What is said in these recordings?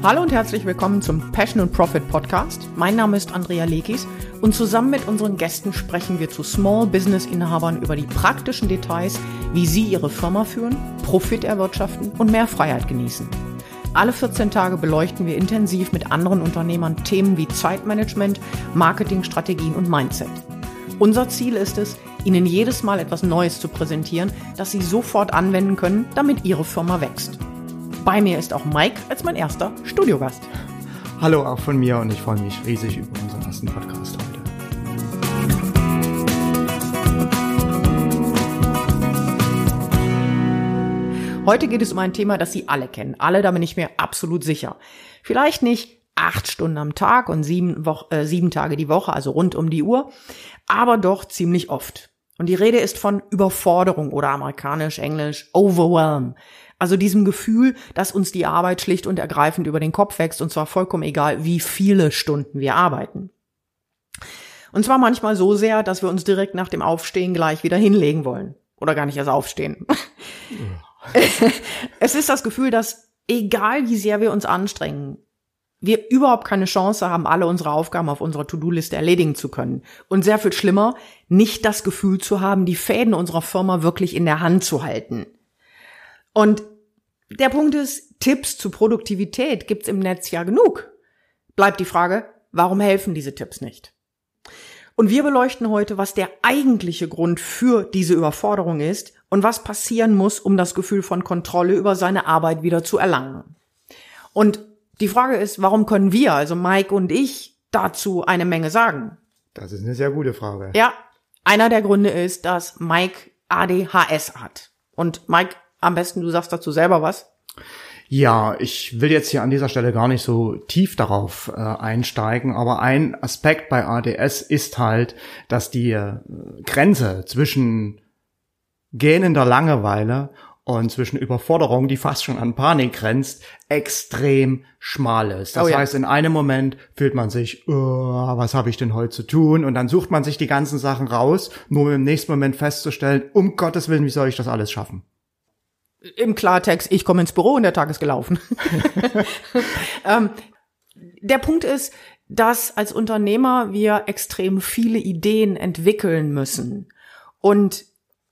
Hallo und herzlich willkommen zum Passion and Profit Podcast. Mein Name ist Andrea Lekis und zusammen mit unseren Gästen sprechen wir zu Small Business Inhabern über die praktischen Details, wie sie ihre Firma führen, Profit erwirtschaften und mehr Freiheit genießen. Alle 14 Tage beleuchten wir intensiv mit anderen Unternehmern Themen wie Zeitmanagement, Marketingstrategien und Mindset. Unser Ziel ist es, Ihnen jedes Mal etwas Neues zu präsentieren, das Sie sofort anwenden können, damit Ihre Firma wächst. Bei mir ist auch Mike als mein erster Studiogast. Hallo auch von mir und ich freue mich riesig über unseren ersten Podcast heute. Heute geht es um ein Thema, das Sie alle kennen. Alle, da bin ich mir absolut sicher. Vielleicht nicht acht Stunden am Tag und sieben, Wo äh, sieben Tage die Woche, also rund um die Uhr, aber doch ziemlich oft. Und die Rede ist von Überforderung oder amerikanisch, englisch, overwhelm. Also diesem Gefühl, dass uns die Arbeit schlicht und ergreifend über den Kopf wächst und zwar vollkommen egal, wie viele Stunden wir arbeiten. Und zwar manchmal so sehr, dass wir uns direkt nach dem Aufstehen gleich wieder hinlegen wollen. Oder gar nicht erst aufstehen. es ist das Gefühl, dass egal wie sehr wir uns anstrengen, wir überhaupt keine Chance haben, alle unsere Aufgaben auf unserer To-Do-Liste erledigen zu können. Und sehr viel schlimmer, nicht das Gefühl zu haben, die Fäden unserer Firma wirklich in der Hand zu halten. Und der Punkt ist, Tipps zu Produktivität gibt's im Netz ja genug. Bleibt die Frage, warum helfen diese Tipps nicht? Und wir beleuchten heute, was der eigentliche Grund für diese Überforderung ist und was passieren muss, um das Gefühl von Kontrolle über seine Arbeit wieder zu erlangen. Und die Frage ist, warum können wir, also Mike und ich, dazu eine Menge sagen? Das ist eine sehr gute Frage. Ja, einer der Gründe ist, dass Mike ADHS hat. Und Mike am besten, du sagst dazu selber was. Ja, ich will jetzt hier an dieser Stelle gar nicht so tief darauf äh, einsteigen, aber ein Aspekt bei ADS ist halt, dass die äh, Grenze zwischen gähnender Langeweile und zwischen Überforderung, die fast schon an Panik grenzt, extrem schmal ist. Das oh ja. heißt, in einem Moment fühlt man sich, oh, was habe ich denn heute zu tun? Und dann sucht man sich die ganzen Sachen raus, nur um im nächsten Moment festzustellen, um Gottes Willen, wie soll ich das alles schaffen? Im Klartext, ich komme ins Büro und der Tag ist gelaufen. ähm, der Punkt ist, dass als Unternehmer wir extrem viele Ideen entwickeln müssen. Und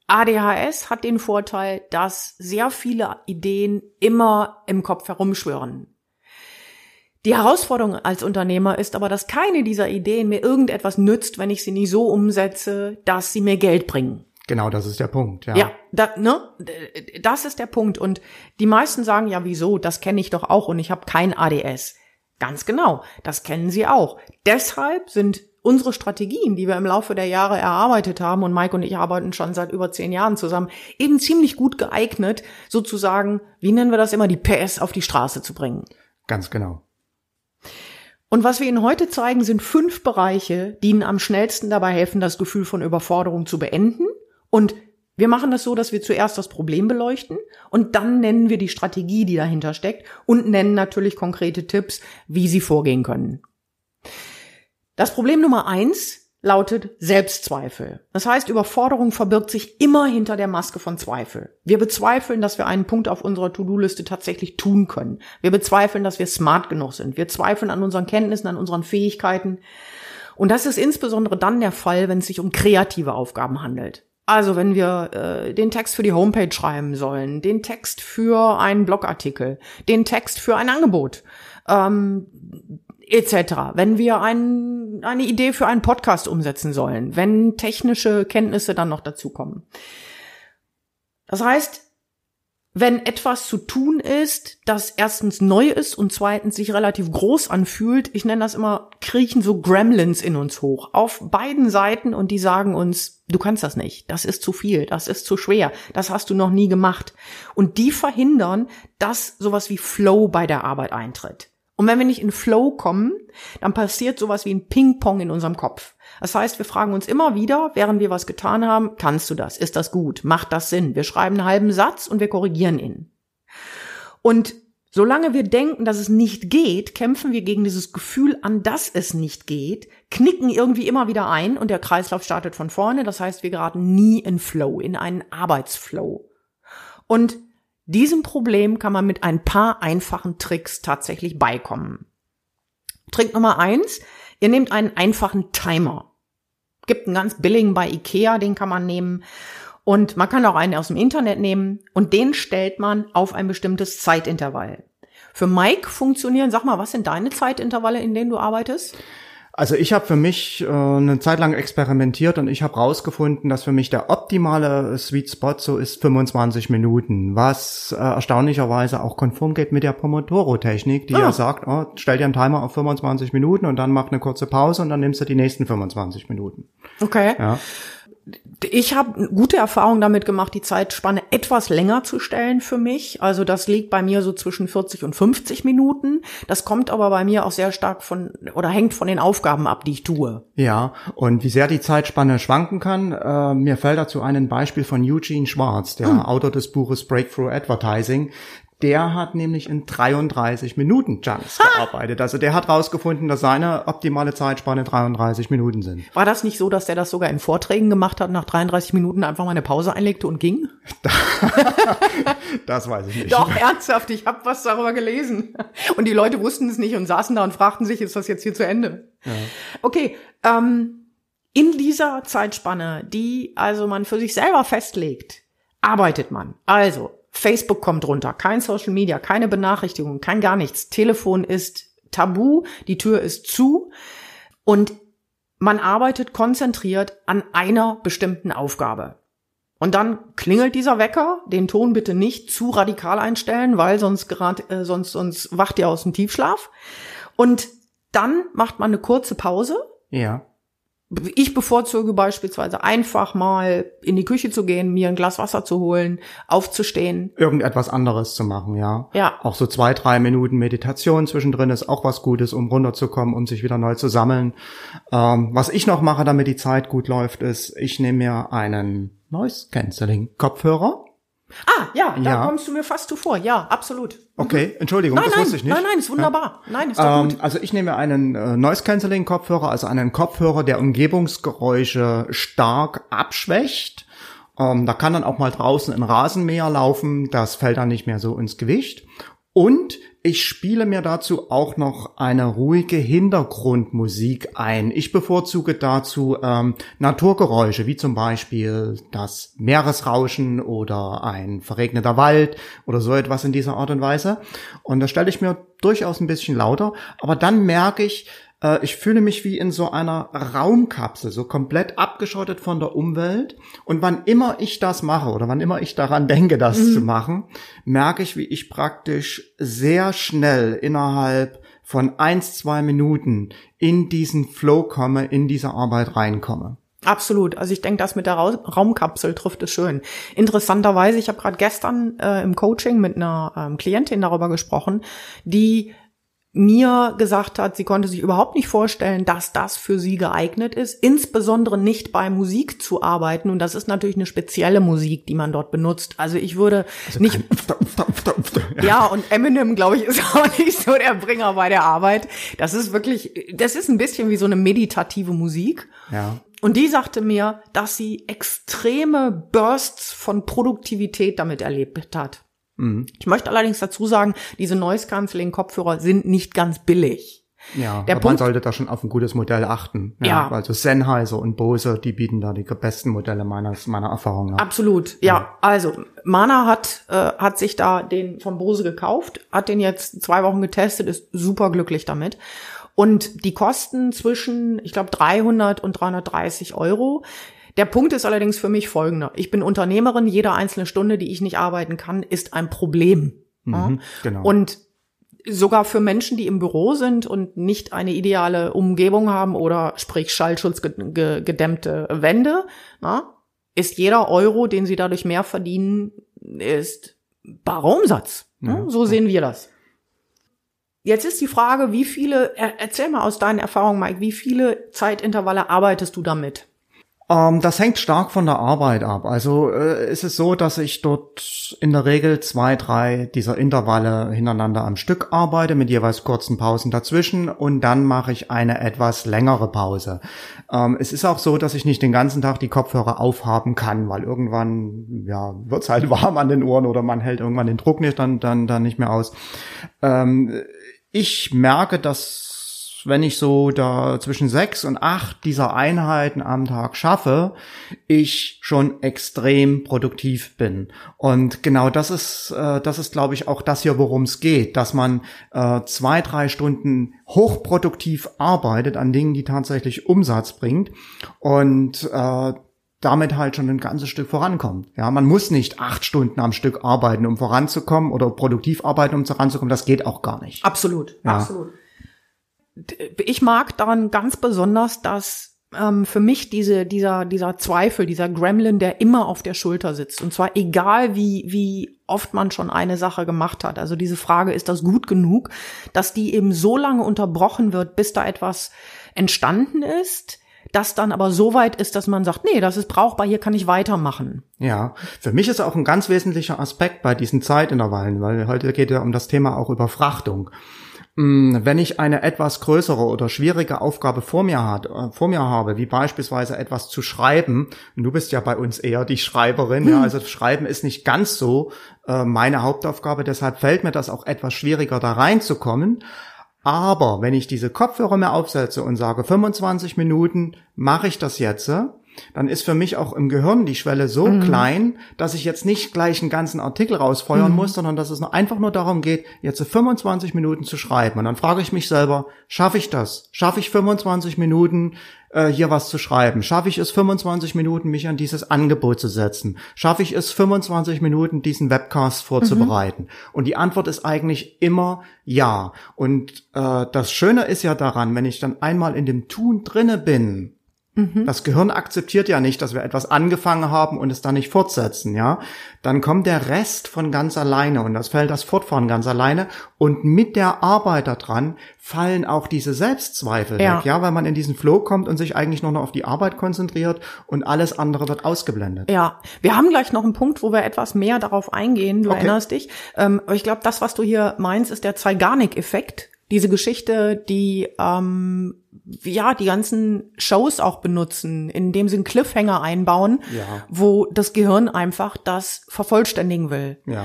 ADHS hat den Vorteil, dass sehr viele Ideen immer im Kopf herumschwören. Die Herausforderung als Unternehmer ist aber, dass keine dieser Ideen mir irgendetwas nützt, wenn ich sie nie so umsetze, dass sie mir Geld bringen. Genau, das ist der Punkt, ja. Ja, da, ne, das ist der Punkt. Und die meisten sagen ja, wieso, das kenne ich doch auch und ich habe kein ADS. Ganz genau, das kennen sie auch. Deshalb sind unsere Strategien, die wir im Laufe der Jahre erarbeitet haben, und Mike und ich arbeiten schon seit über zehn Jahren zusammen, eben ziemlich gut geeignet, sozusagen, wie nennen wir das immer, die PS auf die Straße zu bringen. Ganz genau. Und was wir Ihnen heute zeigen, sind fünf Bereiche, die Ihnen am schnellsten dabei helfen, das Gefühl von Überforderung zu beenden und wir machen das so, dass wir zuerst das Problem beleuchten und dann nennen wir die Strategie, die dahinter steckt und nennen natürlich konkrete Tipps, wie Sie vorgehen können. Das Problem Nummer eins lautet Selbstzweifel. Das heißt, Überforderung verbirgt sich immer hinter der Maske von Zweifel. Wir bezweifeln, dass wir einen Punkt auf unserer To-Do-Liste tatsächlich tun können. Wir bezweifeln, dass wir smart genug sind. Wir zweifeln an unseren Kenntnissen, an unseren Fähigkeiten. Und das ist insbesondere dann der Fall, wenn es sich um kreative Aufgaben handelt. Also wenn wir äh, den Text für die Homepage schreiben sollen, den Text für einen Blogartikel, den Text für ein Angebot, ähm, etc. Wenn wir ein, eine Idee für einen Podcast umsetzen sollen, wenn technische Kenntnisse dann noch dazukommen. Das heißt, wenn etwas zu tun ist, das erstens neu ist und zweitens sich relativ groß anfühlt, ich nenne das immer, kriechen so Gremlins in uns hoch. Auf beiden Seiten und die sagen uns, du kannst das nicht, das ist zu viel, das ist zu schwer, das hast du noch nie gemacht. Und die verhindern, dass sowas wie Flow bei der Arbeit eintritt. Und wenn wir nicht in Flow kommen, dann passiert sowas wie ein Ping-Pong in unserem Kopf. Das heißt, wir fragen uns immer wieder, während wir was getan haben, kannst du das? Ist das gut? Macht das Sinn? Wir schreiben einen halben Satz und wir korrigieren ihn. Und solange wir denken, dass es nicht geht, kämpfen wir gegen dieses Gefühl an, dass es nicht geht, knicken irgendwie immer wieder ein und der Kreislauf startet von vorne. Das heißt, wir geraten nie in Flow, in einen Arbeitsflow. Und Diesem Problem kann man mit ein paar einfachen Tricks tatsächlich beikommen. Trick Nummer eins, ihr nehmt einen einfachen Timer. Gibt einen ganz billigen bei Ikea, den kann man nehmen. Und man kann auch einen aus dem Internet nehmen und den stellt man auf ein bestimmtes Zeitintervall. Für Mike funktionieren, sag mal, was sind deine Zeitintervalle, in denen du arbeitest? Also ich habe für mich äh, eine Zeit lang experimentiert und ich habe rausgefunden, dass für mich der optimale Sweet Spot so ist 25 Minuten, was äh, erstaunlicherweise auch konform geht mit der Pomodoro-Technik, die ah. ja sagt, oh, stell dir einen Timer auf 25 Minuten und dann mach eine kurze Pause und dann nimmst du die nächsten 25 Minuten. Okay. Ja ich habe gute Erfahrungen damit gemacht, die Zeitspanne etwas länger zu stellen für mich. Also das liegt bei mir so zwischen 40 und 50 Minuten. Das kommt aber bei mir auch sehr stark von oder hängt von den Aufgaben ab, die ich tue. Ja, und wie sehr die Zeitspanne schwanken kann, äh, mir fällt dazu ein Beispiel von Eugene Schwartz, der hm. Autor des Buches Breakthrough Advertising, der hat nämlich in 33 Minuten Jumps gearbeitet. Also der hat rausgefunden, dass seine optimale Zeitspanne 33 Minuten sind. War das nicht so, dass der das sogar in Vorträgen gemacht hat, nach 33 Minuten einfach mal eine Pause einlegte und ging? das weiß ich nicht. Doch, ernsthaft, ich habe was darüber gelesen. Und die Leute wussten es nicht und saßen da und fragten sich, ist das jetzt hier zu Ende? Ja. Okay, ähm, in dieser Zeitspanne, die also man für sich selber festlegt, arbeitet man. Also Facebook kommt runter, kein Social Media, keine Benachrichtigungen, kein gar nichts. Telefon ist tabu, die Tür ist zu und man arbeitet konzentriert an einer bestimmten Aufgabe. Und dann klingelt dieser Wecker, den Ton bitte nicht zu radikal einstellen, weil sonst gerade äh, sonst sonst wacht ihr aus dem Tiefschlaf. Und dann macht man eine kurze Pause. Ja. Ich bevorzuge beispielsweise einfach mal in die Küche zu gehen, mir ein Glas Wasser zu holen, aufzustehen. Irgendetwas anderes zu machen, ja. Ja. Auch so zwei, drei Minuten Meditation zwischendrin ist auch was Gutes, um runterzukommen, um sich wieder neu zu sammeln. Ähm, was ich noch mache, damit die Zeit gut läuft, ist, ich nehme mir einen Noise Cancelling Kopfhörer Ah, ja, da ja. kommst du mir fast zuvor. Ja, absolut. Okay, Entschuldigung, nein, das nein, wusste ich nicht. Nein, nein, ist wunderbar. Ja. Nein, ist doch ähm, gut. Also ich nehme einen äh, Noise Cancelling Kopfhörer, also einen Kopfhörer, der Umgebungsgeräusche stark abschwächt. Ähm, da kann dann auch mal draußen ein Rasenmäher laufen, das fällt dann nicht mehr so ins Gewicht. Und ich spiele mir dazu auch noch eine ruhige Hintergrundmusik ein. Ich bevorzuge dazu ähm, Naturgeräusche, wie zum Beispiel das Meeresrauschen oder ein verregneter Wald oder so etwas in dieser Art und Weise. Und das stelle ich mir durchaus ein bisschen lauter. Aber dann merke ich, äh, ich fühle mich wie in so einer Raumkapsel, so komplett abgeschottet von der Umwelt. Und wann immer ich das mache oder wann immer ich daran denke, das mhm. zu machen, merke ich, wie ich praktisch sehr schnell innerhalb von eins, zwei Minuten in diesen Flow komme, in diese Arbeit reinkomme. Absolut. Also ich denke, das mit der Raumkapsel trifft es schön. Interessanterweise, ich habe gerade gestern äh, im Coaching mit einer ähm, Klientin darüber gesprochen, die mir gesagt hat, sie konnte sich überhaupt nicht vorstellen, dass das für sie geeignet ist, insbesondere nicht bei Musik zu arbeiten. Und das ist natürlich eine spezielle Musik, die man dort benutzt. Also ich würde also nicht. ja, und Eminem, glaube ich, ist auch nicht so der Bringer bei der Arbeit. Das ist wirklich, das ist ein bisschen wie so eine meditative Musik. Ja. Und die sagte mir, dass sie extreme Bursts von Produktivität damit erlebt hat. Mhm. Ich möchte allerdings dazu sagen, diese Noise Cancelling Kopfhörer sind nicht ganz billig. Ja, der aber man sollte da schon auf ein gutes Modell achten. Ja, ja. Also Sennheiser und Bose, die bieten da die besten Modelle meines, meiner Erfahrung nach. Absolut, ja. ja. Also Mana hat, äh, hat sich da den von Bose gekauft, hat den jetzt zwei Wochen getestet, ist super glücklich damit. Und die kosten zwischen, ich glaube, 300 und 330 Euro. Der Punkt ist allerdings für mich folgender. Ich bin Unternehmerin, jede einzelne Stunde, die ich nicht arbeiten kann, ist ein Problem. Mhm, ja? genau. Und sogar für Menschen, die im Büro sind und nicht eine ideale Umgebung haben oder sprich schallschutzgedämmte Wände, na, ist jeder Euro, den sie dadurch mehr verdienen, ist barer Umsatz. Ja, so sehen wir das. Jetzt ist die Frage, wie viele, erzähl mal aus deinen Erfahrungen, Mike, wie viele Zeitintervalle arbeitest du damit? Ähm, das hängt stark von der Arbeit ab. Also äh, ist es so, dass ich dort in der Regel zwei, drei dieser Intervalle hintereinander am Stück arbeite, mit jeweils kurzen Pausen dazwischen und dann mache ich eine etwas längere Pause. Ähm, es ist auch so, dass ich nicht den ganzen Tag die Kopfhörer aufhaben kann, weil irgendwann ja wird's halt warm an den Ohren oder man hält irgendwann den Druck nicht dann dann dann nicht mehr aus. Ähm, ich merke, dass wenn ich so da zwischen sechs und acht dieser Einheiten am Tag schaffe, ich schon extrem produktiv bin. Und genau das ist, äh, das ist, glaube ich, auch das hier, worum es geht, dass man äh, zwei, drei Stunden hochproduktiv arbeitet an Dingen, die tatsächlich Umsatz bringt und äh, damit halt schon ein ganzes Stück vorankommt. Ja, man muss nicht acht Stunden am Stück arbeiten, um voranzukommen oder produktiv arbeiten, um voranzukommen. Das geht auch gar nicht. Absolut, ja. absolut ich mag daran ganz besonders, dass ähm, für mich diese, dieser, dieser Zweifel, dieser Gremlin, der immer auf der Schulter sitzt. Und zwar egal, wie, wie oft man schon eine Sache gemacht hat. Also diese Frage, ist das gut genug, dass die eben so lange unterbrochen wird, bis da etwas entstanden ist, das dann aber so weit ist, dass man sagt, nee, das ist brauchbar, hier kann ich weitermachen. Ja, für mich ist auch ein ganz wesentlicher Aspekt bei diesen Zeitintervallen, weil heute geht ja um das Thema auch Überfrachtung. Mm, wenn ich eine etwas größere oder schwierige Aufgabe vor mir, hat, äh, vor mir habe, wie beispielsweise etwas zu schreiben, und du bist ja bei uns eher die Schreiberin, hm. ja, also Schreiben ist nicht ganz so äh, meine Hauptaufgabe, deshalb fällt mir das auch etwas schwieriger, da reinzukommen. Aber wenn ich diese Kopfhörer mir aufsetze und sage, 25 Minuten mache ich das jetzt, dann ist für mich auch im Gehirn die Schwelle so mhm. klein, dass ich jetzt nicht gleich einen ganzen Artikel rausfeuern mhm. muss, sondern dass es nur einfach nur darum geht, jetzt 25 Minuten zu schreiben. Und dann frage ich mich selber, schaffe ich das? Schaffe ich 25 Minuten äh, hier was zu schreiben? Schaffe ich es 25 Minuten, mich an dieses Angebot zu setzen? Schaffe ich es 25 Minuten, diesen Webcast vorzubereiten? Mhm. Und die Antwort ist eigentlich immer ja. Und äh, das Schöne ist ja daran, wenn ich dann einmal in dem Tun drinne bin, Mhm. Das Gehirn akzeptiert ja nicht, dass wir etwas angefangen haben und es dann nicht fortsetzen, ja. Dann kommt der Rest von ganz alleine und das fällt das Fortfahren ganz alleine und mit der Arbeit daran fallen auch diese Selbstzweifel ja. weg, ja, weil man in diesen Flow kommt und sich eigentlich nur noch auf die Arbeit konzentriert und alles andere wird ausgeblendet. Ja, wir haben gleich noch einen Punkt, wo wir etwas mehr darauf eingehen, du okay. erinnerst dich. Ähm, aber ich glaube, das, was du hier meinst, ist der Zeigarnik-Effekt diese Geschichte, die ähm, ja die ganzen Shows auch benutzen, indem sie einen Cliffhanger einbauen, ja. wo das Gehirn einfach das vervollständigen will. Ja.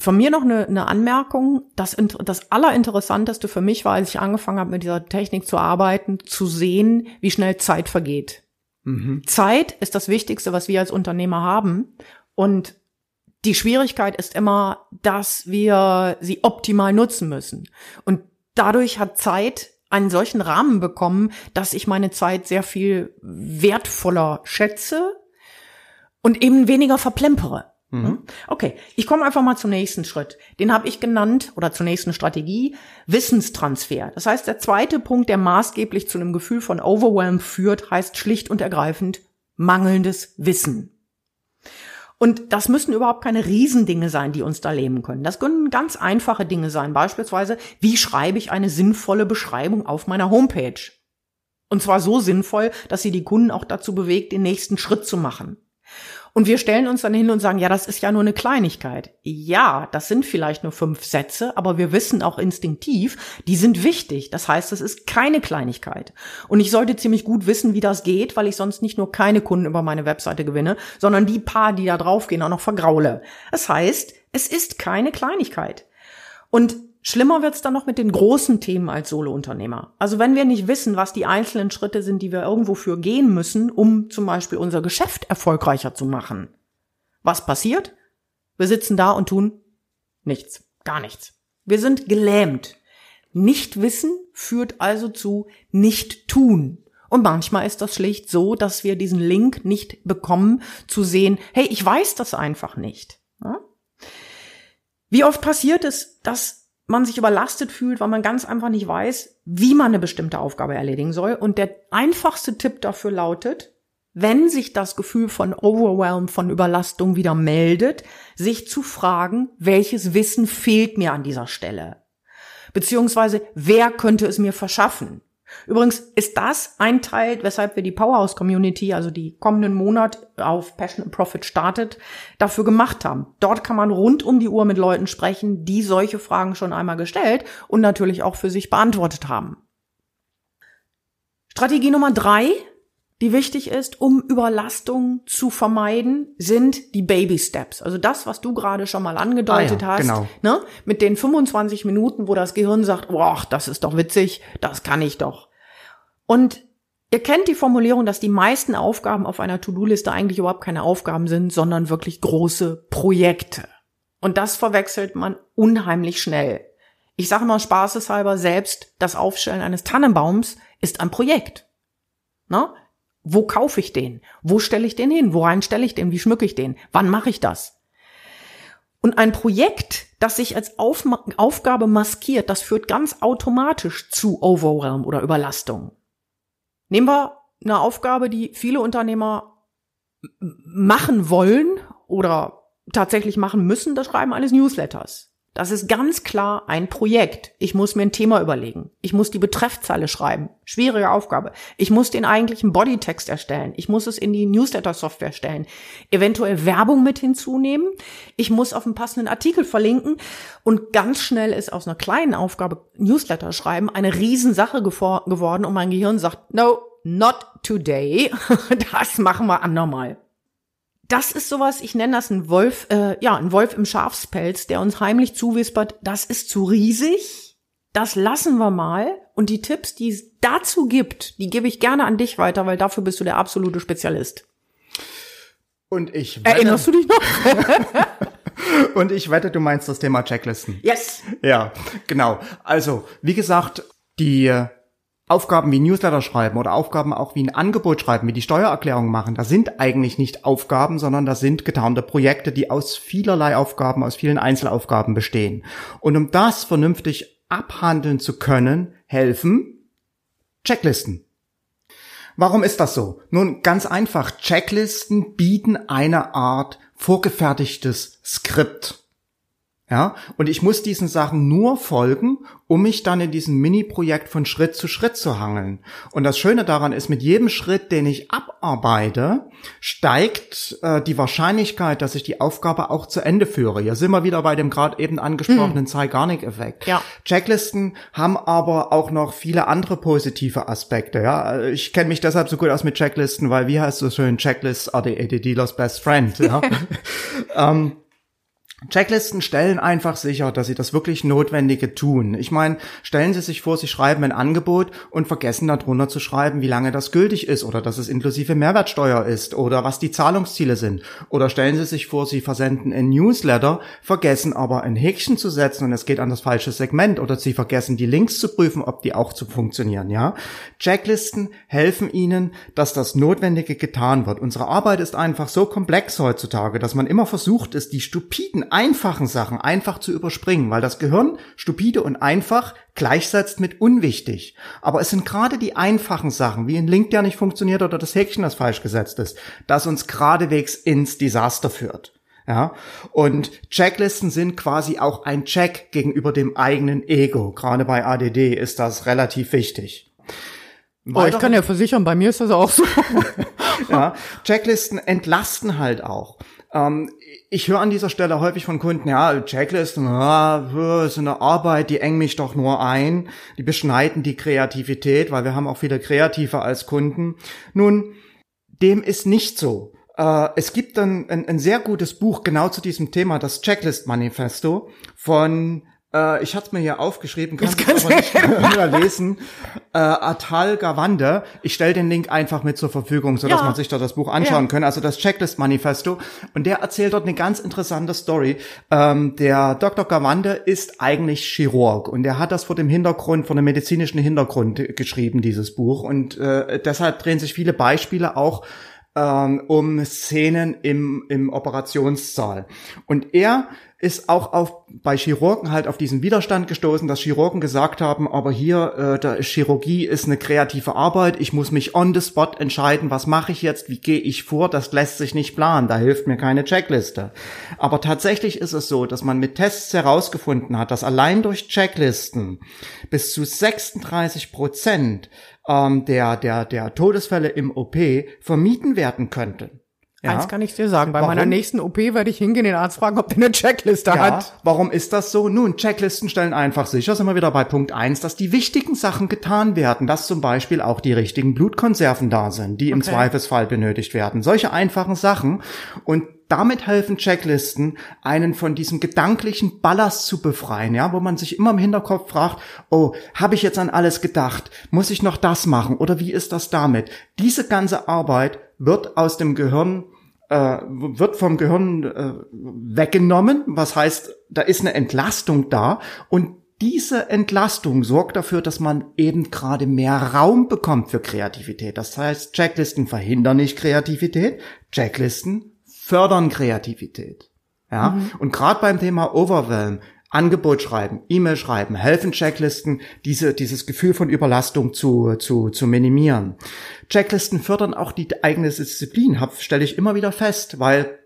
Von mir noch eine, eine Anmerkung. Das, das Allerinteressanteste für mich war, als ich angefangen habe, mit dieser Technik zu arbeiten, zu sehen, wie schnell Zeit vergeht. Mhm. Zeit ist das Wichtigste, was wir als Unternehmer haben. Und die Schwierigkeit ist immer, dass wir sie optimal nutzen müssen. Und dadurch hat Zeit einen solchen Rahmen bekommen, dass ich meine Zeit sehr viel wertvoller schätze und eben weniger verplempere. Mhm. Hm? Okay, ich komme einfach mal zum nächsten Schritt. Den habe ich genannt oder zur nächsten Strategie Wissenstransfer. Das heißt, der zweite Punkt, der maßgeblich zu einem Gefühl von Overwhelm führt, heißt schlicht und ergreifend mangelndes Wissen. Und das müssen überhaupt keine Riesendinge sein, die uns da lähmen können. Das können ganz einfache Dinge sein. Beispielsweise, wie schreibe ich eine sinnvolle Beschreibung auf meiner Homepage? Und zwar so sinnvoll, dass sie die Kunden auch dazu bewegt, den nächsten Schritt zu machen. Und wir stellen uns dann hin und sagen, ja, das ist ja nur eine Kleinigkeit. Ja, das sind vielleicht nur fünf Sätze, aber wir wissen auch instinktiv, die sind wichtig. Das heißt, es ist keine Kleinigkeit. Und ich sollte ziemlich gut wissen, wie das geht, weil ich sonst nicht nur keine Kunden über meine Webseite gewinne, sondern die paar, die da draufgehen, auch noch vergraule. Das heißt, es ist keine Kleinigkeit. Und Schlimmer wird's dann noch mit den großen Themen als Solounternehmer. Also wenn wir nicht wissen, was die einzelnen Schritte sind, die wir irgendwo für gehen müssen, um zum Beispiel unser Geschäft erfolgreicher zu machen. Was passiert? Wir sitzen da und tun nichts, gar nichts. Wir sind gelähmt. Nicht wissen führt also zu nicht tun. Und manchmal ist das schlicht so, dass wir diesen Link nicht bekommen, zu sehen, hey, ich weiß das einfach nicht. Wie oft passiert es, dass man sich überlastet fühlt, weil man ganz einfach nicht weiß, wie man eine bestimmte Aufgabe erledigen soll. Und der einfachste Tipp dafür lautet, wenn sich das Gefühl von Overwhelm, von Überlastung wieder meldet, sich zu fragen, welches Wissen fehlt mir an dieser Stelle? Beziehungsweise, wer könnte es mir verschaffen? Übrigens ist das ein Teil, weshalb wir die Powerhouse Community, also die kommenden Monat auf Passion and Profit startet, dafür gemacht haben. Dort kann man rund um die Uhr mit Leuten sprechen, die solche Fragen schon einmal gestellt und natürlich auch für sich beantwortet haben. Strategie Nummer drei, die wichtig ist, um Überlastung zu vermeiden, sind die Baby Steps. Also das, was du gerade schon mal angedeutet ah ja, hast, genau. ne? mit den 25 Minuten, wo das Gehirn sagt, boah, das ist doch witzig, das kann ich doch. Und ihr kennt die Formulierung, dass die meisten Aufgaben auf einer To-Do-Liste eigentlich überhaupt keine Aufgaben sind, sondern wirklich große Projekte. Und das verwechselt man unheimlich schnell. Ich sage mal spaßeshalber, selbst das Aufstellen eines Tannenbaums ist ein Projekt. Ne? Wo kaufe ich den? Wo stelle ich den hin? Worein stelle ich den? Wie schmücke ich den? Wann mache ich das? Und ein Projekt, das sich als Auf Aufgabe maskiert, das führt ganz automatisch zu Overwhelm oder Überlastung. Nehmen wir eine Aufgabe, die viele Unternehmer machen wollen oder tatsächlich machen müssen, das Schreiben eines Newsletters. Das ist ganz klar ein Projekt. Ich muss mir ein Thema überlegen. Ich muss die Betreffzeile schreiben. Schwierige Aufgabe. Ich muss den eigentlichen Bodytext erstellen. Ich muss es in die Newsletter-Software stellen. Eventuell Werbung mit hinzunehmen. Ich muss auf einen passenden Artikel verlinken. Und ganz schnell ist aus einer kleinen Aufgabe Newsletter schreiben eine Riesensache geworden und mein Gehirn sagt, no, not today. Das machen wir andermal das ist sowas, ich nenne das ein Wolf, äh, ja, ein Wolf im Schafspelz, der uns heimlich zuwispert, das ist zu riesig, das lassen wir mal. Und die Tipps, die es dazu gibt, die gebe ich gerne an dich weiter, weil dafür bist du der absolute Spezialist. Und ich wette, Erinnerst du dich noch? Und ich wette, du meinst das Thema Checklisten. Yes. Ja, genau. Also, wie gesagt, die Aufgaben wie Newsletter schreiben oder Aufgaben auch wie ein Angebot schreiben, wie die Steuererklärung machen, das sind eigentlich nicht Aufgaben, sondern das sind getarnte Projekte, die aus vielerlei Aufgaben, aus vielen Einzelaufgaben bestehen. Und um das vernünftig abhandeln zu können, helfen Checklisten. Warum ist das so? Nun, ganz einfach. Checklisten bieten eine Art vorgefertigtes Skript. Ja, und ich muss diesen Sachen nur folgen, um mich dann in diesem Mini-Projekt von Schritt zu Schritt zu hangeln. Und das Schöne daran ist, mit jedem Schritt, den ich abarbeite, steigt äh, die Wahrscheinlichkeit, dass ich die Aufgabe auch zu Ende führe. Hier sind wir wieder bei dem gerade eben angesprochenen hm. Zeigarnik-Effekt. Ja. Checklisten haben aber auch noch viele andere positive Aspekte. Ja, ich kenne mich deshalb so gut aus mit Checklisten, weil wie heißt es so schön, Checklists are the, the dealer's best friend. Ja. ähm, Checklisten stellen einfach sicher, dass sie das wirklich Notwendige tun. Ich meine, stellen Sie sich vor, Sie schreiben ein Angebot und vergessen darunter zu schreiben, wie lange das gültig ist oder dass es inklusive Mehrwertsteuer ist oder was die Zahlungsziele sind. Oder stellen Sie sich vor, Sie versenden ein Newsletter, vergessen aber ein Häkchen zu setzen und es geht an das falsche Segment oder Sie vergessen die Links zu prüfen, ob die auch zu funktionieren, ja? Checklisten helfen Ihnen, dass das Notwendige getan wird. Unsere Arbeit ist einfach so komplex heutzutage, dass man immer versucht ist, die stupiden einfachen Sachen einfach zu überspringen, weil das Gehirn stupide und einfach gleichsetzt mit unwichtig. Aber es sind gerade die einfachen Sachen, wie ein Link, der nicht funktioniert oder das Häkchen, das falsch gesetzt ist, das uns geradewegs ins Desaster führt. Ja, und Checklisten sind quasi auch ein Check gegenüber dem eigenen Ego. Gerade bei ADD ist das relativ wichtig. Oh, ich kann ja versichern, bei mir ist das auch so. ja, Checklisten entlasten halt auch. Ähm, ich höre an dieser Stelle häufig von Kunden, ja, Checklisten, ja, ist eine Arbeit, die engen mich doch nur ein, die beschneiden die Kreativität, weil wir haben auch viele Kreative als Kunden. Nun, dem ist nicht so. Äh, es gibt dann ein, ein sehr gutes Buch genau zu diesem Thema, das Checklist Manifesto von äh, ich hatte mir hier aufgeschrieben, kann es aber nicht mehr lesen. Äh, Atal Gawande. Ich stelle den Link einfach mit zur Verfügung, so dass ja. man sich da das Buch anschauen ja. kann. Also das Checklist-Manifesto. Und der erzählt dort eine ganz interessante Story. Ähm, der Dr. Gawande ist eigentlich Chirurg und der hat das vor dem Hintergrund, vor dem medizinischen Hintergrund geschrieben, dieses Buch. Und äh, deshalb drehen sich viele Beispiele auch ähm, um Szenen im, im Operationssaal. Und er ist auch auf, bei Chirurgen halt auf diesen Widerstand gestoßen, dass Chirurgen gesagt haben, aber hier, äh, da ist Chirurgie ist eine kreative Arbeit, ich muss mich on the spot entscheiden, was mache ich jetzt, wie gehe ich vor, das lässt sich nicht planen, da hilft mir keine Checkliste. Aber tatsächlich ist es so, dass man mit Tests herausgefunden hat, dass allein durch Checklisten bis zu 36 Prozent ähm, der, der, der Todesfälle im OP vermieden werden könnten. Ja. Eins kann ich dir sagen, bei warum? meiner nächsten OP werde ich hingehen, den Arzt fragen, ob der eine Checkliste ja, hat. Warum ist das so? Nun, Checklisten stellen einfach sicher, sind wir wieder bei Punkt eins, dass die wichtigen Sachen getan werden, dass zum Beispiel auch die richtigen Blutkonserven da sind, die im Zweifelsfall benötigt werden. Solche einfachen Sachen. Und damit helfen Checklisten, einen von diesem gedanklichen Ballast zu befreien, ja, wo man sich immer im Hinterkopf fragt, oh, habe ich jetzt an alles gedacht? Muss ich noch das machen? Oder wie ist das damit? Diese ganze Arbeit wird aus dem Gehirn äh, wird vom Gehirn äh, weggenommen, was heißt, da ist eine Entlastung da und diese Entlastung sorgt dafür, dass man eben gerade mehr Raum bekommt für Kreativität. Das heißt, Checklisten verhindern nicht Kreativität, Checklisten fördern Kreativität. Ja, mhm. und gerade beim Thema Overwhelm Angebot schreiben, E-Mail schreiben, helfen Checklisten, diese, dieses Gefühl von Überlastung zu, zu, zu minimieren. Checklisten fördern auch die eigene Disziplin, stelle ich immer wieder fest, weil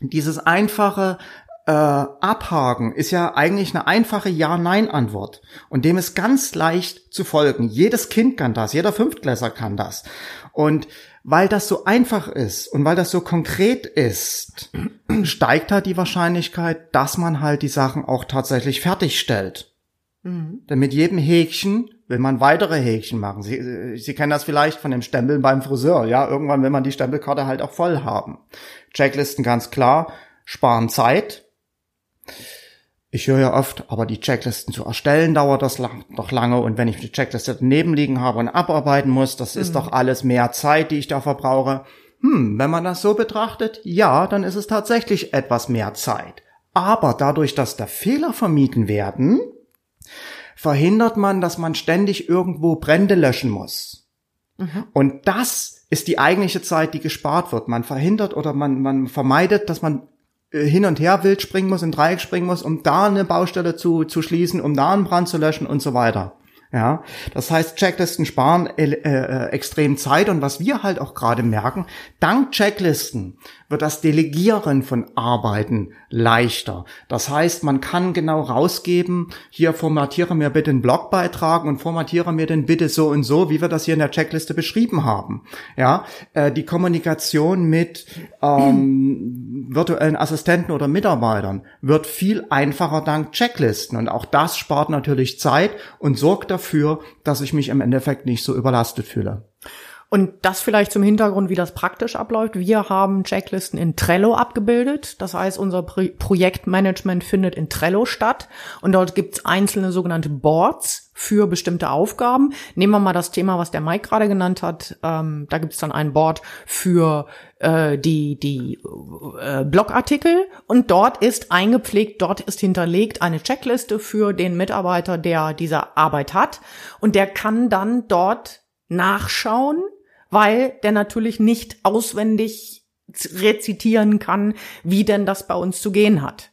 dieses einfache äh, Abhaken ist ja eigentlich eine einfache Ja-Nein-Antwort und dem ist ganz leicht zu folgen. Jedes Kind kann das, jeder Fünftklässler kann das. Und weil das so einfach ist und weil das so konkret ist, steigt halt die Wahrscheinlichkeit, dass man halt die Sachen auch tatsächlich fertigstellt. Mhm. Denn mit jedem Häkchen will man weitere Häkchen machen. Sie, Sie kennen das vielleicht von dem Stempeln beim Friseur. Ja, irgendwann will man die Stempelkarte halt auch voll haben. Checklisten ganz klar, sparen Zeit. Ich höre ja oft, aber die Checklisten zu erstellen dauert das lang, doch lange und wenn ich die Checkliste daneben liegen habe und abarbeiten muss, das ist mhm. doch alles mehr Zeit, die ich da verbrauche. Hm, wenn man das so betrachtet, ja, dann ist es tatsächlich etwas mehr Zeit. Aber dadurch, dass da Fehler vermieden werden, verhindert man, dass man ständig irgendwo Brände löschen muss. Mhm. Und das ist die eigentliche Zeit, die gespart wird. Man verhindert oder man, man vermeidet, dass man hin und her wild springen muss, im Dreieck springen muss, um da eine Baustelle zu, zu schließen, um da einen Brand zu löschen und so weiter. Ja, das heißt, Checklisten sparen äh, äh, extrem Zeit und was wir halt auch gerade merken, dank Checklisten wird das Delegieren von Arbeiten leichter. Das heißt, man kann genau rausgeben, hier formatiere mir bitte einen Blogbeitrag und formatiere mir den bitte so und so, wie wir das hier in der Checkliste beschrieben haben. Ja, äh, die Kommunikation mit ähm, virtuellen Assistenten oder Mitarbeitern wird viel einfacher dank Checklisten und auch das spart natürlich Zeit und sorgt dafür, dass ich mich im Endeffekt nicht so überlastet fühle. Und das vielleicht zum Hintergrund, wie das praktisch abläuft. Wir haben Checklisten in Trello abgebildet. Das heißt, unser Pro Projektmanagement findet in Trello statt. Und dort gibt es einzelne sogenannte Boards für bestimmte Aufgaben. Nehmen wir mal das Thema, was der Mike gerade genannt hat. Ähm, da gibt es dann ein Board für äh, die, die äh, Blogartikel. Und dort ist eingepflegt, dort ist hinterlegt eine Checkliste für den Mitarbeiter, der diese Arbeit hat. Und der kann dann dort nachschauen, weil der natürlich nicht auswendig rezitieren kann, wie denn das bei uns zu gehen hat.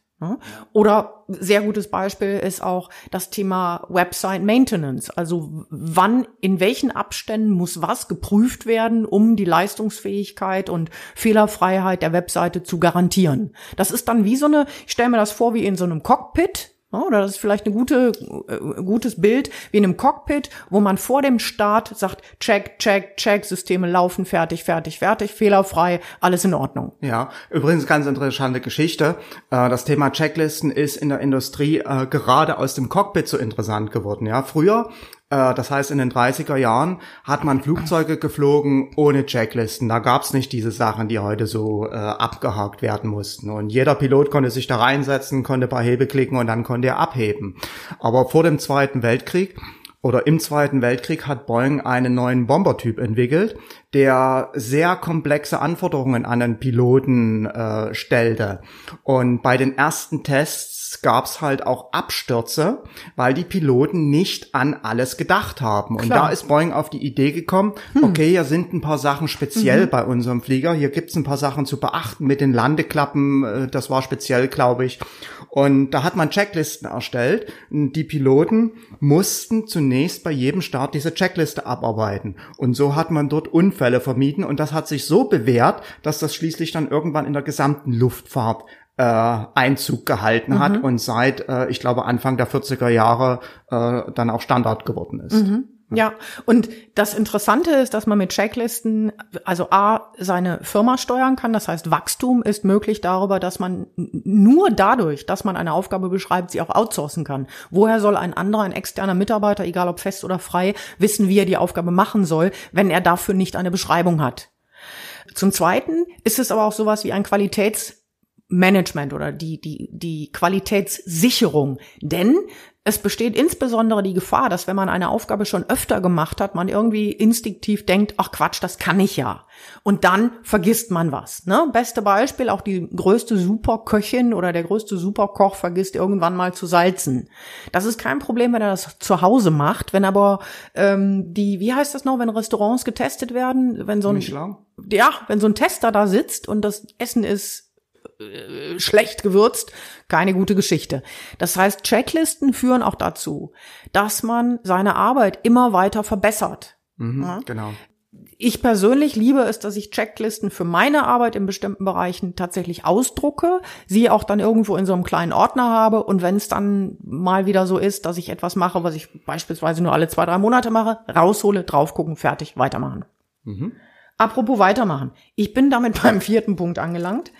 Oder sehr gutes Beispiel ist auch das Thema Website Maintenance. Also wann, in welchen Abständen muss was geprüft werden, um die Leistungsfähigkeit und Fehlerfreiheit der Webseite zu garantieren. Das ist dann wie so eine, ich stelle mir das vor wie in so einem Cockpit. Oder das ist vielleicht ein gute, äh, gutes Bild wie in einem Cockpit, wo man vor dem Start sagt, check, check, check, Systeme laufen, fertig, fertig, fertig, fehlerfrei, alles in Ordnung. Ja, übrigens ganz interessante Geschichte. Äh, das Thema Checklisten ist in der Industrie äh, gerade aus dem Cockpit so interessant geworden. Ja, früher das heißt, in den 30er Jahren hat man Flugzeuge geflogen ohne Checklisten. Da gab's nicht diese Sachen, die heute so äh, abgehakt werden mussten. Und jeder Pilot konnte sich da reinsetzen, konnte ein paar Hebel klicken und dann konnte er abheben. Aber vor dem Zweiten Weltkrieg oder im Zweiten Weltkrieg hat Boeing einen neuen Bombertyp entwickelt, der sehr komplexe Anforderungen an einen Piloten äh, stellte. Und bei den ersten Tests gab's halt auch Abstürze, weil die Piloten nicht an alles gedacht haben. Und Klar. da ist Boeing auf die Idee gekommen, okay, hier sind ein paar Sachen speziell bei unserem Flieger, hier gibt's ein paar Sachen zu beachten mit den Landeklappen, äh, das war speziell, glaube ich. Und da hat man Checklisten erstellt. Die Piloten mussten zunächst bei jedem Start diese Checkliste abarbeiten. Und so hat man dort Unfälle vermieden. Und das hat sich so bewährt, dass das schließlich dann irgendwann in der gesamten Luftfahrt äh, Einzug gehalten hat und seit, äh, ich glaube, Anfang der 40er Jahre äh, dann auch Standard geworden ist. Ja, und das Interessante ist, dass man mit Checklisten, also A, seine Firma steuern kann. Das heißt, Wachstum ist möglich darüber, dass man nur dadurch, dass man eine Aufgabe beschreibt, sie auch outsourcen kann. Woher soll ein anderer, ein externer Mitarbeiter, egal ob fest oder frei, wissen, wie er die Aufgabe machen soll, wenn er dafür nicht eine Beschreibung hat? Zum Zweiten ist es aber auch sowas wie ein Qualitätsmanagement oder die, die, die Qualitätssicherung. Denn es besteht insbesondere die Gefahr, dass wenn man eine Aufgabe schon öfter gemacht hat, man irgendwie instinktiv denkt, ach Quatsch, das kann ich ja. Und dann vergisst man was. Ne? Beste Beispiel, auch die größte Superköchin oder der größte Superkoch vergisst irgendwann mal zu salzen. Das ist kein Problem, wenn er das zu Hause macht. Wenn aber ähm, die, wie heißt das noch, wenn Restaurants getestet werden, wenn so ein Michelin? ja, wenn so ein Tester da sitzt und das Essen ist äh, schlecht gewürzt, keine gute Geschichte. Das heißt, Checklisten führen auch dazu, dass man seine Arbeit immer weiter verbessert. Mhm, Ja. Genau. Ich persönlich liebe es, dass ich Checklisten für meine Arbeit in bestimmten Bereichen tatsächlich ausdrucke, sie auch dann irgendwo in so einem kleinen Ordner habe und wenn es dann mal wieder so ist, dass ich etwas mache, was ich beispielsweise nur alle zwei, drei Monate mache, raushole, drauf gucken, fertig, weitermachen. Apropos weitermachen. Ich bin damit beim vierten Punkt angelangt.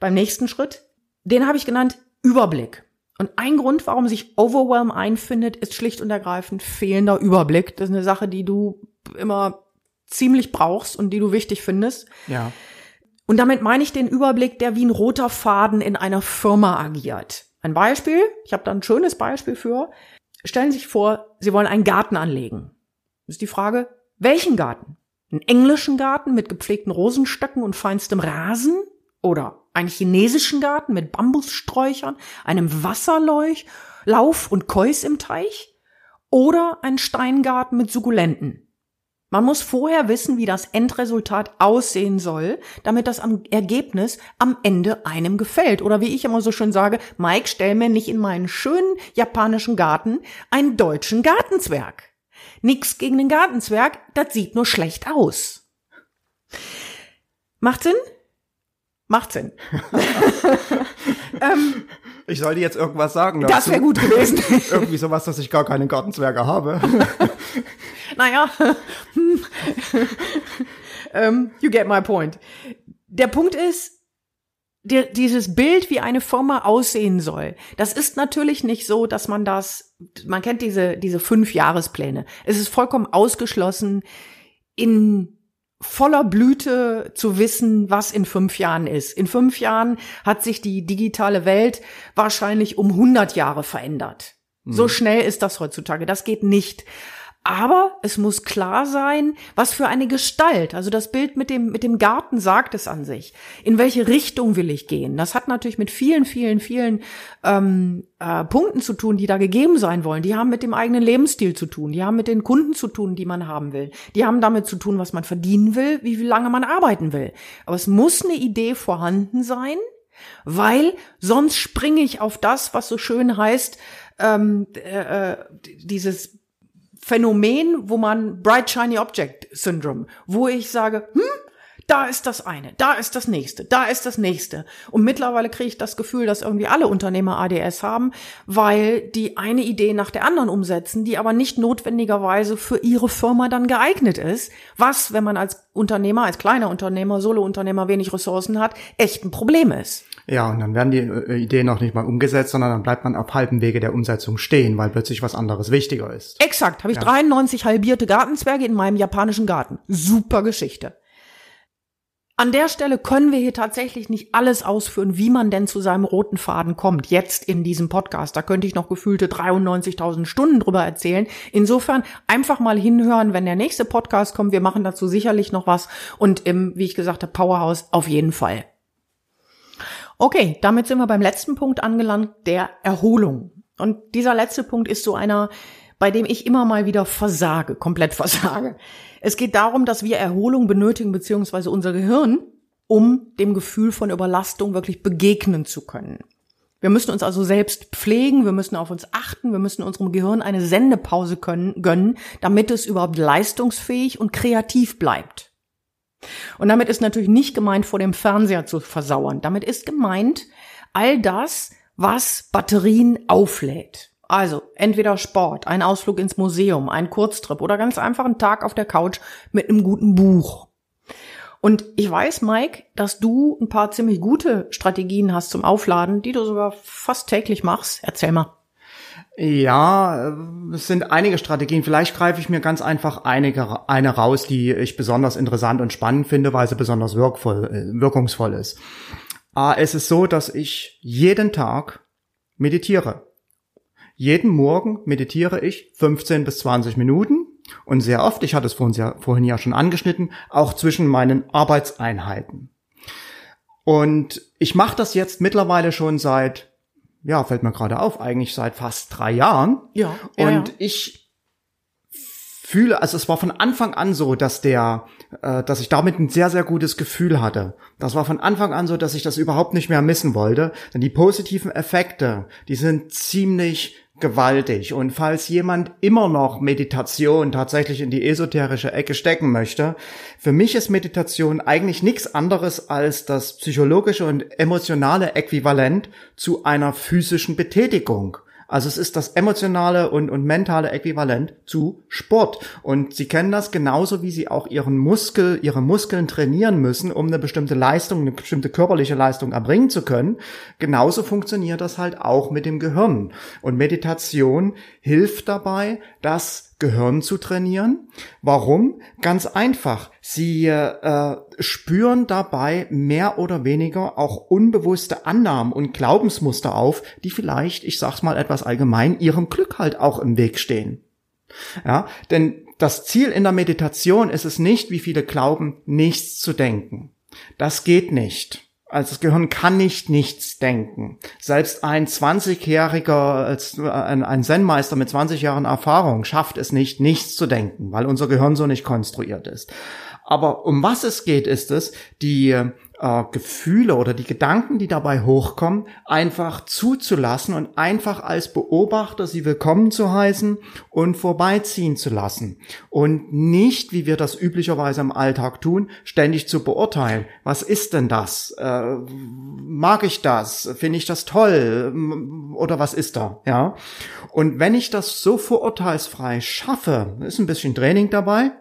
Beim nächsten Schritt. Den habe ich genannt Überblick. Und ein Grund, warum sich Overwhelm einfindet, ist schlicht und ergreifend fehlender Überblick. Das ist eine Sache, die du immer ziemlich brauchst und die du wichtig findest. Ja. Und damit meine ich den Überblick, der wie ein roter Faden in einer Firma agiert. Ein Beispiel, ich habe da ein schönes Beispiel für. Stellen Sie sich vor, Sie wollen einen Garten anlegen. Das ist die Frage, welchen Garten? Einen englischen Garten mit gepflegten Rosenstöcken und feinstem Rasen? Oder einen chinesischen Garten mit Bambussträuchern, einem Wasserlauch, Lauf und Kois im Teich? Oder einen Steingarten mit Sukkulenten? Man muss vorher wissen, wie das Endresultat aussehen soll, damit das Ergebnis am Ende einem gefällt. Oder wie ich immer so schön sage, Mike, stell mir nicht in meinen schönen japanischen Garten einen deutschen Gartenzwerg. Nix gegen den Gartenzwerg, das sieht nur schlecht aus. Macht Sinn? Macht Sinn. ähm, Ich sollte jetzt irgendwas sagen. das dazu. wäre gut gewesen. Irgendwie sowas, dass ich gar keine Gartenzwerge habe. naja, hm. ähm, you get my point. Der Punkt ist, der, dieses Bild, wie eine Firma aussehen soll, das ist natürlich nicht so, dass man das, man kennt diese, diese fünf Jahrespläne. Es ist vollkommen ausgeschlossen, in voller Blüte zu wissen, was in fünf Jahren ist. In fünf Jahren hat sich die digitale Welt wahrscheinlich um 100 Jahre verändert. So schnell ist das heutzutage. Das geht nicht. Aber es muss klar sein, was für eine Gestalt. Also das Bild mit dem, mit dem Garten sagt es an sich. In welche Richtung will ich gehen? Das hat natürlich mit vielen, vielen, vielen ähm, äh, Punkten zu tun, die da gegeben sein wollen. Die haben mit dem eigenen Lebensstil zu tun. Die haben mit den Kunden zu tun, die man haben will. Die haben damit zu tun, was man verdienen will, wie lange man arbeiten will. Aber es muss eine Idee vorhanden sein, weil sonst springe ich auf das, was so schön heißt, ähm, äh, äh, dieses Phänomen, wo man Bright Shiny Object Syndrome, wo ich sage, hm, da ist das eine, da ist das nächste, da ist das nächste. Und mittlerweile kriege ich das Gefühl, dass irgendwie alle Unternehmer ADS haben, weil die eine Idee nach der anderen umsetzen, die aber nicht notwendigerweise für ihre Firma dann geeignet ist, was, wenn man als Unternehmer, als kleiner Unternehmer, Solo-Unternehmer wenig Ressourcen hat, echt ein Problem ist. Ja, und dann werden die äh, Ideen noch nicht mal umgesetzt, sondern dann bleibt man auf halbem Wege der Umsetzung stehen, weil plötzlich was anderes wichtiger ist. Exakt, habe ich 93 halbierte Gartenzwerge in meinem japanischen Garten. Super Geschichte. An der Stelle können wir hier tatsächlich nicht alles ausführen, wie man denn zu seinem roten Faden kommt, jetzt in diesem Podcast. Da könnte ich noch gefühlte 93.000 Stunden drüber erzählen. Insofern einfach mal hinhören, wenn der nächste Podcast kommt. Wir machen dazu sicherlich noch was. Und im, wie ich gesagt habe, Powerhouse auf jeden Fall. Okay, damit sind wir beim letzten Punkt angelangt, der Erholung. Und dieser letzte Punkt ist so einer, bei dem ich immer mal wieder versage, komplett versage. Es geht darum, dass wir Erholung benötigen, beziehungsweise unser Gehirn, um dem Gefühl von Überlastung wirklich begegnen zu können. Wir müssen uns also selbst pflegen, wir müssen auf uns achten, wir müssen unserem Gehirn eine Sendepause können, gönnen, damit es überhaupt leistungsfähig und kreativ bleibt. Und damit ist natürlich nicht gemeint, vor dem Fernseher zu versauern. Damit ist gemeint, all das, was Batterien auflädt. Also entweder Sport, ein Ausflug ins Museum, ein Kurztrip oder ganz einfach ein Tag auf der Couch mit einem guten Buch. Und ich weiß, Mike, dass du ein paar ziemlich gute Strategien hast zum Aufladen, die du sogar fast täglich machst. Erzähl mal. Ja, es sind einige Strategien. Vielleicht greife ich mir ganz einfach einige, eine raus, die ich besonders interessant und spannend finde, weil sie besonders wirkvoll, äh, wirkungsvoll ist. Es ist so, dass ich jeden Tag meditiere. Jeden Morgen meditiere ich 15 bis 20 Minuten und sehr oft, ich hatte es vorhin ja schon angeschnitten, auch zwischen meinen Arbeitseinheiten. Und ich mache das jetzt mittlerweile schon seit, ja, fällt mir gerade auf, eigentlich seit fast drei Jahren. Ja. Und ja, ja. ich fühle, also es war von Anfang an so, dass der, äh, dass ich damit ein sehr, sehr gutes Gefühl hatte. Das war von Anfang an so, dass ich das überhaupt nicht mehr missen wollte. Denn die positiven Effekte, die sind ziemlich gewaltig. Und falls jemand immer noch Meditation tatsächlich in die esoterische Ecke stecken möchte, für mich ist Meditation eigentlich nichts anderes als das psychologische und emotionale Äquivalent zu einer physischen Betätigung. Also es ist das emotionale und, und mentale Äquivalent zu Sport. Und Sie kennen das genauso, wie Sie auch Ihren Muskel, Ihre Muskeln trainieren müssen, um eine bestimmte Leistung, eine bestimmte körperliche Leistung erbringen zu können. Genauso funktioniert das halt auch mit dem Gehirn. Und Meditation hilft dabei, das Gehirn zu trainieren. Warum? Ganz einfach. Sie äh, spüren dabei mehr oder weniger auch unbewusste Annahmen und Glaubensmuster auf, die vielleicht, ich sag's mal etwas allgemein, ihrem Glück halt auch im Weg stehen. Ja, denn das Ziel in der Meditation ist es nicht, wie viele glauben, nichts zu denken. Das geht nicht. Also das Gehirn kann nicht nichts denken. Selbst ein 20-jähriger, ein, Zen-Meister mit 20 Jahren Erfahrung schafft es nicht, nichts zu denken, weil unser Gehirn so nicht konstruiert ist. Aber um was es geht, ist es, die äh, Gefühle oder die Gedanken, die dabei hochkommen, einfach zuzulassen und einfach als Beobachter sie willkommen zu heißen und vorbeiziehen zu lassen. Und nicht, wie wir das üblicherweise im Alltag tun, ständig zu beurteilen. Was ist denn das? Äh, mag ich das? Finde ich das toll? Oder was ist da? Ja. Und wenn ich das so vorurteilsfrei schaffe, ist ein bisschen Training dabei,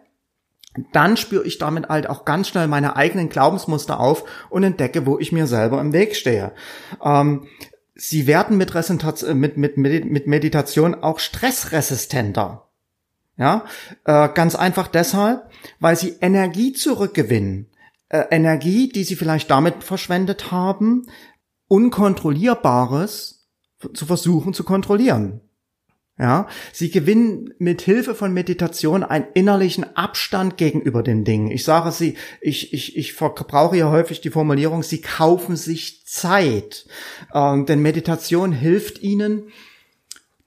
dann spüre ich damit halt auch ganz schnell meine eigenen Glaubensmuster auf und entdecke, wo ich mir selber im Weg stehe. Ähm, sie werden mit, mit, mit, mit Meditation auch stressresistenter. Ja, äh, ganz einfach deshalb, weil sie Energie zurückgewinnen. Äh, Energie, die sie vielleicht damit verschwendet haben, Unkontrollierbares zu versuchen zu kontrollieren. Ja, sie gewinnen mit Hilfe von Meditation einen innerlichen Abstand gegenüber den Dingen. Ich sage sie, ich, ich, ich verbrauche hier häufig die Formulierung, sie kaufen sich Zeit. Ähm, denn Meditation hilft ihnen,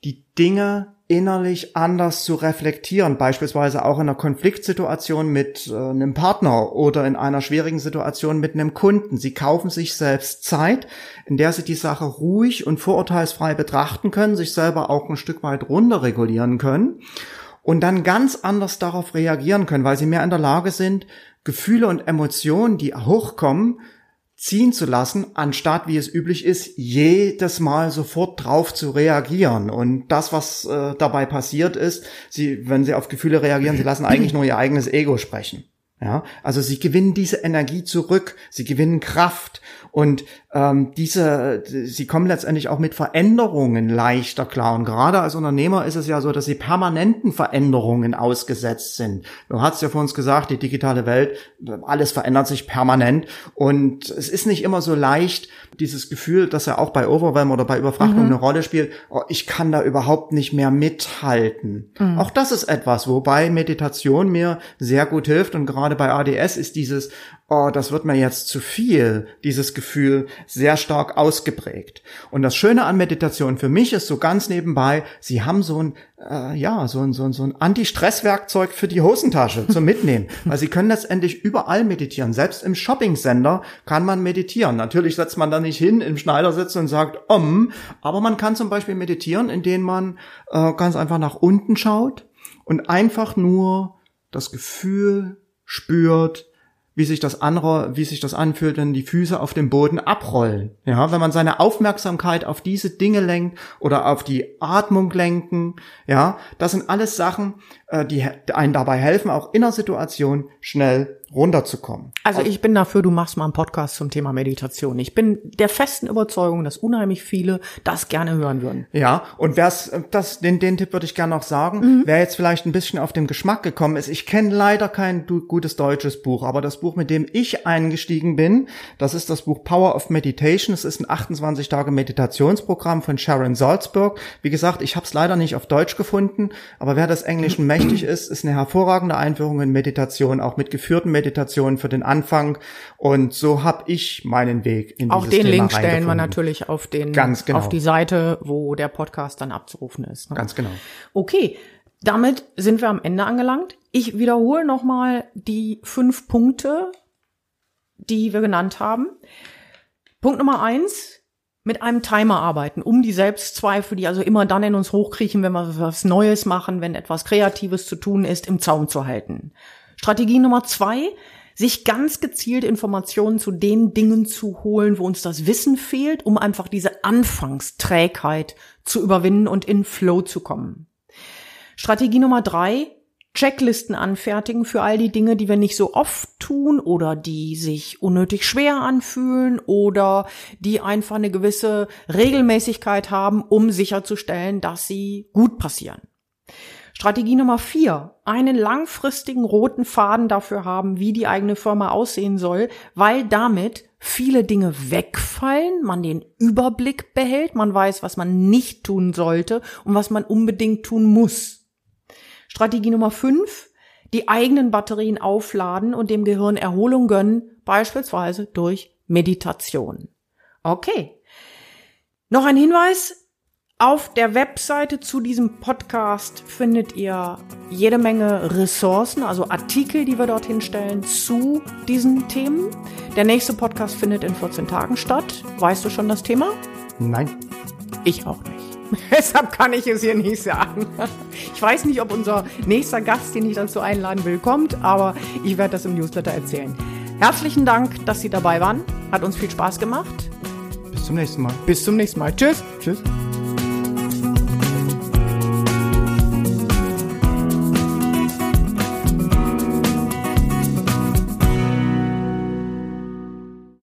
die Dinge innerlich anders zu reflektieren, beispielsweise auch in einer Konfliktsituation mit äh, einem Partner oder in einer schwierigen Situation mit einem Kunden. Sie kaufen sich selbst Zeit, in der sie die Sache ruhig und vorurteilsfrei betrachten können, sich selber auch ein Stück weit runterregulieren können und dann ganz anders darauf reagieren können, weil sie mehr in der Lage sind, Gefühle und Emotionen, die hochkommen, ziehen zu lassen, anstatt wie es üblich ist, jedes Mal sofort drauf zu reagieren. Und das, was äh, dabei passiert ist, sie, wenn sie auf Gefühle reagieren, sie lassen eigentlich nur ihr eigenes Ego sprechen. Ja, also sie gewinnen diese Energie zurück, sie gewinnen Kraft Und ähm, diese, sie kommen letztendlich auch mit Veränderungen leichter klar. Und gerade als Unternehmer ist es ja so, dass sie permanenten Veränderungen ausgesetzt sind. Du hast ja vor uns gesagt, die digitale Welt, alles verändert sich permanent. Und es ist nicht immer so leicht, dieses Gefühl, dass ja auch bei Overwhelm oder bei Überfrachtung mhm. eine Rolle spielt, oh, ich kann da überhaupt nicht mehr mithalten. Mhm. Auch das ist etwas, wobei Meditation mir sehr gut hilft. Und gerade bei ADS ist dieses, oh, das wird mir jetzt zu viel, dieses Gefühl sehr stark ausgeprägt. Und das Schöne an Meditation für mich ist so ganz nebenbei, sie haben so ein, äh, ja, so ein, so ein, so ein Anti-Stress-Werkzeug für die Hosentasche zum Mitnehmen. Weil sie können letztendlich überall meditieren. Selbst im Shopping-Sender kann man meditieren. Natürlich setzt man da nicht hin im Schneidersitz und sagt, um, aber man kann zum Beispiel meditieren, indem man äh, ganz einfach nach unten schaut und einfach nur das Gefühl spürt, wie sich das andere, wie sich das anfühlt, wenn die Füße auf dem Boden abrollen. Ja, wenn man seine Aufmerksamkeit auf diese Dinge lenkt oder auf die Atmung lenken. Ja, das sind alles Sachen, die einen dabei helfen, auch in einer Situation schnell runterzukommen. Also ich bin dafür, du machst mal einen Podcast zum Thema Meditation. Ich bin der festen Überzeugung, dass unheimlich viele das gerne hören würden. Ja, und wer's, das, den, den Tipp würde ich gerne noch sagen, mhm. wer jetzt vielleicht ein bisschen auf den Geschmack gekommen ist, ich kenne leider kein gutes deutsches Buch, aber das Buch, mit dem ich eingestiegen bin, das ist das Buch Power of Meditation. Es ist ein 28 Tage Meditationsprogramm von Sharon Salzberg. Wie gesagt, ich habe es leider nicht auf Deutsch gefunden, aber wer das Englischen mächtig ist, ist eine hervorragende Einführung in Meditation, auch mit geführten Meditation für den Anfang. Und so habe ich meinen Weg in Auch den Thema Link stellen wir natürlich auf den genau. auf die Seite, wo der Podcast dann abzurufen ist. Ne? Ganz genau. Okay, damit sind wir am Ende angelangt. Ich wiederhole nochmal die fünf Punkte, die wir genannt haben. Punkt Nummer eins, mit einem Timer arbeiten, um die Selbstzweifel, die also immer dann in uns hochkriechen, wenn wir was Neues machen, wenn etwas Kreatives zu tun ist, im Zaum zu halten. Strategie Nummer zwei, sich ganz gezielt Informationen zu den Dingen zu holen, wo uns das Wissen fehlt, um einfach diese Anfangsträgheit zu überwinden und in Flow zu kommen. Strategie Nummer drei, Checklisten anfertigen für all die Dinge, die wir nicht so oft tun oder die sich unnötig schwer anfühlen oder die einfach eine gewisse Regelmäßigkeit haben, um sicherzustellen, dass sie gut passieren. Strategie Nummer vier, einen langfristigen roten Faden dafür haben, wie die eigene Firma aussehen soll, weil damit viele Dinge wegfallen, man den Überblick behält, man weiß, was man nicht tun sollte und was man unbedingt tun muss. Strategie Nummer fünf, die eigenen Batterien aufladen und dem Gehirn Erholung gönnen, beispielsweise durch Meditation. Okay. Noch ein Hinweis, auf der Webseite zu diesem Podcast findet ihr jede Menge Ressourcen, also Artikel, die wir dorthin stellen zu diesen Themen. Der nächste Podcast findet in 14 Tagen statt. Weißt du schon das Thema? Nein. Ich auch nicht. Deshalb kann ich es hier nicht sagen. Ich weiß nicht, ob unser nächster Gast, den ich dazu einladen will, kommt, aber ich werde das im Newsletter erzählen. Herzlichen Dank, dass Sie dabei waren. Hat uns viel Spaß gemacht. Bis zum nächsten Mal. Bis zum nächsten Mal. Tschüss. Tschüss.